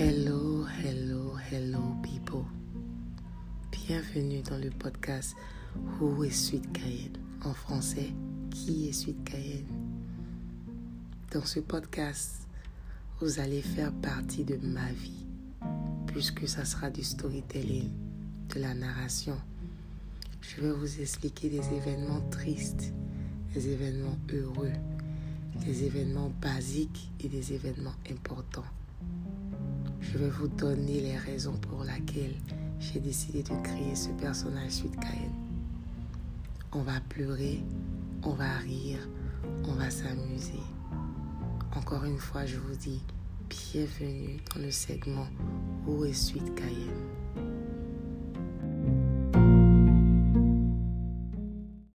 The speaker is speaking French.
Hello, hello, hello people. Bienvenue dans le podcast Who is Sweet Cayenne? En français, qui est Sweet Cayenne? Dans ce podcast, vous allez faire partie de ma vie, puisque ça sera du storytelling, de la narration. Je vais vous expliquer des événements tristes, des événements heureux, des événements basiques et des événements importants. Je vais vous donner les raisons pour lesquelles j'ai décidé de créer ce personnage Suite Cayenne. On va pleurer, on va rire, on va s'amuser. Encore une fois, je vous dis bienvenue dans le segment Où est Suite Cayenne.